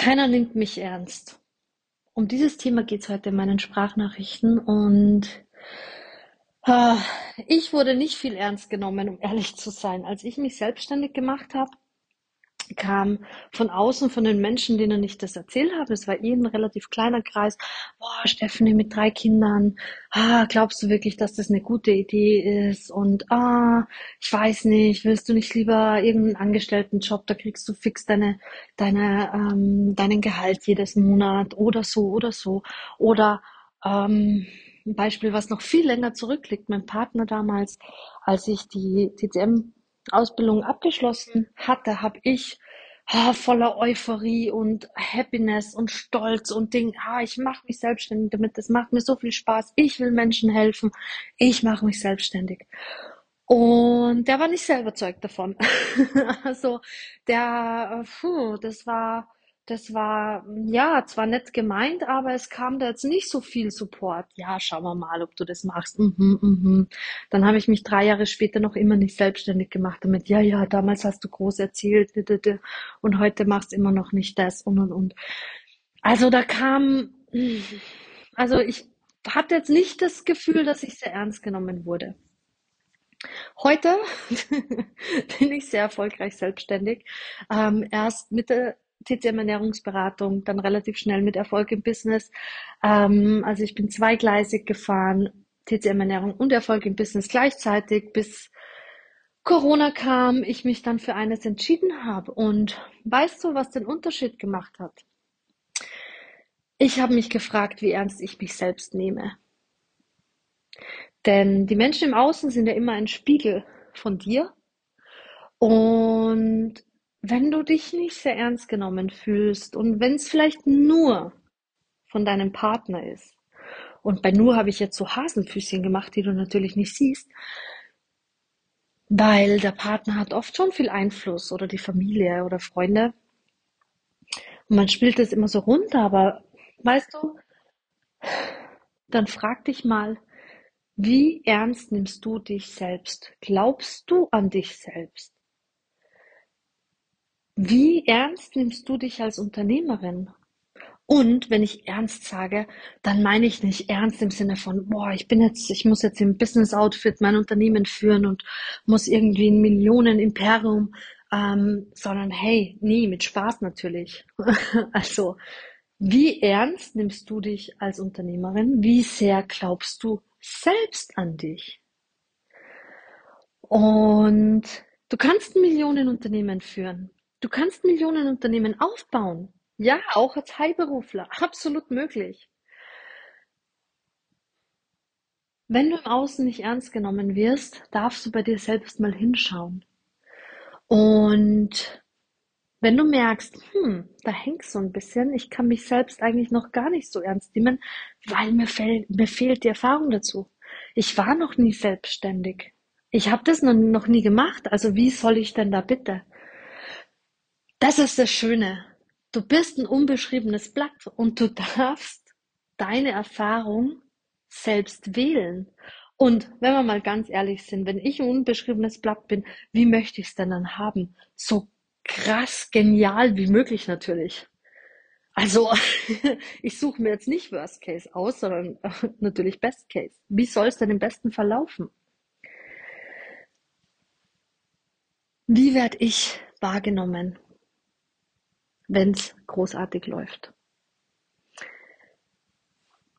Keiner nimmt mich ernst. Um dieses Thema geht es heute in meinen Sprachnachrichten und äh, ich wurde nicht viel ernst genommen, um ehrlich zu sein. Als ich mich selbstständig gemacht habe, kam von außen von den Menschen, denen ich das erzählt habe, es war eh ein relativ kleiner Kreis, boah, Stephanie mit drei Kindern, ah, glaubst du wirklich, dass das eine gute Idee ist? Und ah, ich weiß nicht, willst du nicht lieber irgendeinen Angestelltenjob, da kriegst du fix deine, deine, ähm, deinen Gehalt jedes Monat oder so oder so. Oder ähm, ein Beispiel, was noch viel länger zurückliegt, mein Partner damals, als ich die TCM Ausbildung abgeschlossen hatte, habe ich ah, voller Euphorie und Happiness und Stolz und Ding, ah, ich mache mich selbstständig damit, das macht mir so viel Spaß, ich will Menschen helfen, ich mache mich selbstständig. Und der war nicht sehr überzeugt davon. also der, puh, das war das war, ja, zwar nett gemeint, aber es kam da jetzt nicht so viel Support. Ja, schauen wir mal, ob du das machst. Mhm, mhm. Dann habe ich mich drei Jahre später noch immer nicht selbstständig gemacht damit. Ja, ja, damals hast du groß erzählt und heute machst immer noch nicht das und und und. Also da kam, also ich hatte jetzt nicht das Gefühl, dass ich sehr ernst genommen wurde. Heute bin ich sehr erfolgreich selbstständig. Ähm, erst Mitte TCM Ernährungsberatung, dann relativ schnell mit Erfolg im Business. Ähm, also ich bin zweigleisig gefahren, TCM Ernährung und Erfolg im Business gleichzeitig, bis Corona kam, ich mich dann für eines entschieden habe. Und weißt du, was den Unterschied gemacht hat? Ich habe mich gefragt, wie ernst ich mich selbst nehme. Denn die Menschen im Außen sind ja immer ein Spiegel von dir. Und wenn du dich nicht sehr ernst genommen fühlst und wenn es vielleicht nur von deinem Partner ist, und bei nur habe ich jetzt so Hasenfüßchen gemacht, die du natürlich nicht siehst, weil der Partner hat oft schon viel Einfluss oder die Familie oder Freunde. Und man spielt das immer so runter, aber weißt du, dann frag dich mal, wie ernst nimmst du dich selbst? Glaubst du an dich selbst? Wie ernst nimmst du dich als Unternehmerin? Und wenn ich ernst sage, dann meine ich nicht ernst im Sinne von, boah, ich bin jetzt, ich muss jetzt im Business Outfit mein Unternehmen führen und muss irgendwie ein Millionen-Imperium, ähm, sondern hey, nie, mit Spaß natürlich. also, wie ernst nimmst du dich als Unternehmerin? Wie sehr glaubst du selbst an dich? Und du kannst ein Millionenunternehmen führen. Du kannst Millionenunternehmen aufbauen. Ja, auch als Heilberufler. Absolut möglich. Wenn du im Außen nicht ernst genommen wirst, darfst du bei dir selbst mal hinschauen. Und wenn du merkst, hm, da hängt so ein bisschen, ich kann mich selbst eigentlich noch gar nicht so ernst nehmen, weil mir, fehl, mir fehlt die Erfahrung dazu. Ich war noch nie selbstständig. Ich habe das noch nie gemacht. Also wie soll ich denn da bitte? Das ist das Schöne. Du bist ein unbeschriebenes Blatt und du darfst deine Erfahrung selbst wählen. Und wenn wir mal ganz ehrlich sind, wenn ich ein unbeschriebenes Blatt bin, wie möchte ich es denn dann haben? So krass genial wie möglich natürlich. Also ich suche mir jetzt nicht Worst Case aus, sondern natürlich Best Case. Wie soll es denn im besten verlaufen? Wie werde ich wahrgenommen? Wenn es großartig läuft.